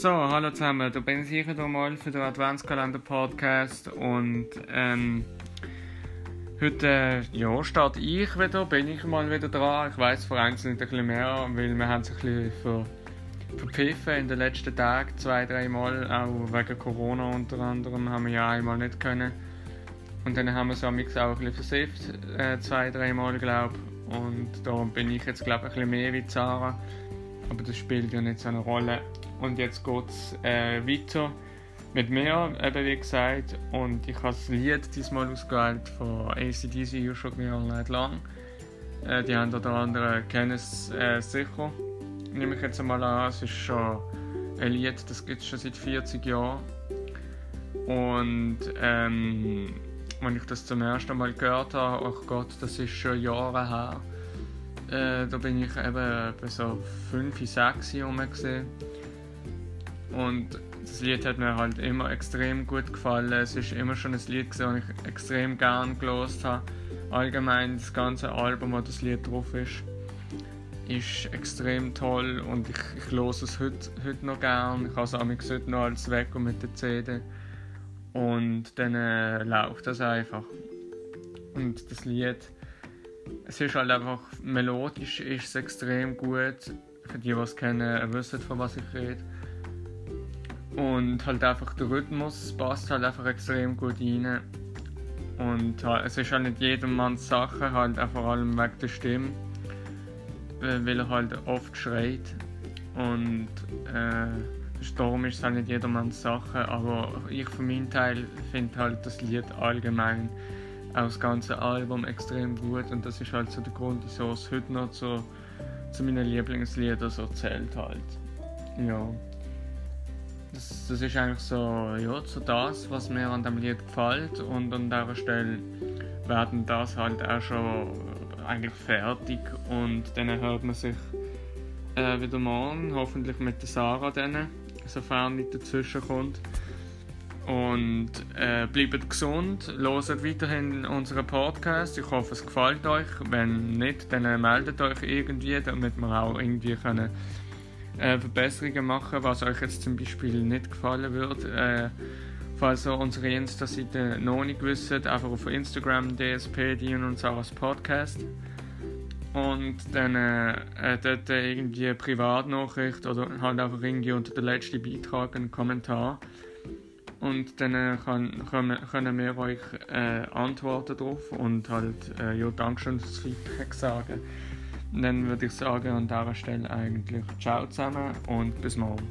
So, hallo zusammen, da bin ich hier mal für den Adventskalender-Podcast und ähm, heute ja, starte ich wieder, bin ich mal wieder dran. Ich weiß vereinzelt ein bisschen mehr, weil wir haben es ein bisschen ver verpfiffen in den letzten Tagen, zwei, drei Mal, auch wegen Corona unter anderem, haben wir ja einmal nicht können. Und dann haben wir es auch ein bisschen versifft, äh, zwei, drei Mal glaube ich. Und da bin ich jetzt glaube ich ein bisschen mehr wie Zara. Aber das spielt ja nicht so eine Rolle. Und jetzt geht es äh, weiter mit mir, eben wie gesagt. Und ich habe das Lied diesmal ausgewählt von ACDC, You Shook Me All Night Long. Äh, die einen oder anderen kennen es äh, sicher. Nehme ich jetzt einmal an, es ist schon ein Lied, das gibt es schon seit 40 Jahren. Und ähm, wenn ich das zum ersten Mal gehört habe, ach Gott, das ist schon Jahre her. Äh, da bin ich eben so 5, 6 Jahre gesehen. Und das Lied hat mir halt immer extrem gut gefallen. Es ist immer schon ein Lied, das ich extrem gern gelost habe. Allgemein das ganze Album, wo das Lied drauf ist, ist extrem toll und ich, ich höre es heute, heute noch gern. Ich habe es heute noch als weg mit der CD. Und dann äh, läuft das einfach. Und das Lied, es ist halt einfach melodisch, ist es extrem gut. Für die, die es kennen, wissen, von was ich rede. Und halt einfach der Rhythmus passt halt einfach extrem gut rein. Und halt, es ist halt nicht jedermanns Sache, halt auch vor allem wegen der Stimme. Weil er halt oft schreit. Und äh, Sturm ist halt nicht jedermanns Sache, aber ich für meinen Teil finde halt das Lied allgemein auch das ganze Album extrem gut und das ist halt so der Grund, wieso es heute noch zu, zu meinen Lieblingsliedern so zählt halt. Ja das, das ist eigentlich so, ja, so das, was mir an dem Lied gefällt und an dieser Stelle werden das halt auch schon eigentlich fertig und dann hört man sich äh, wieder morgen, hoffentlich mit der Sarah dann, sofern nicht dazwischen kommt. Und äh, bleibt gesund, hört weiterhin unseren Podcast. Ich hoffe, es gefällt euch. Wenn nicht, dann meldet euch irgendwie, damit wir auch irgendwie können äh, Verbesserungen machen, was euch jetzt zum Beispiel nicht gefallen würde. Äh, falls ihr unsere Insta-Seite noch nicht wisst, einfach auf Instagram DSP, Dion und Sarahs Podcast. Und dann äh, äh, dort irgendwie eine Privatnachricht oder halt einfach irgendwie unter den letzten Beitrag einen Kommentar. Und dann äh, kann, können, können wir euch äh, antworten darauf und halt äh, ja, Dankeschön fürs Feedback sagen und dann würde ich sagen, an dieser Stelle eigentlich ciao zusammen und bis morgen.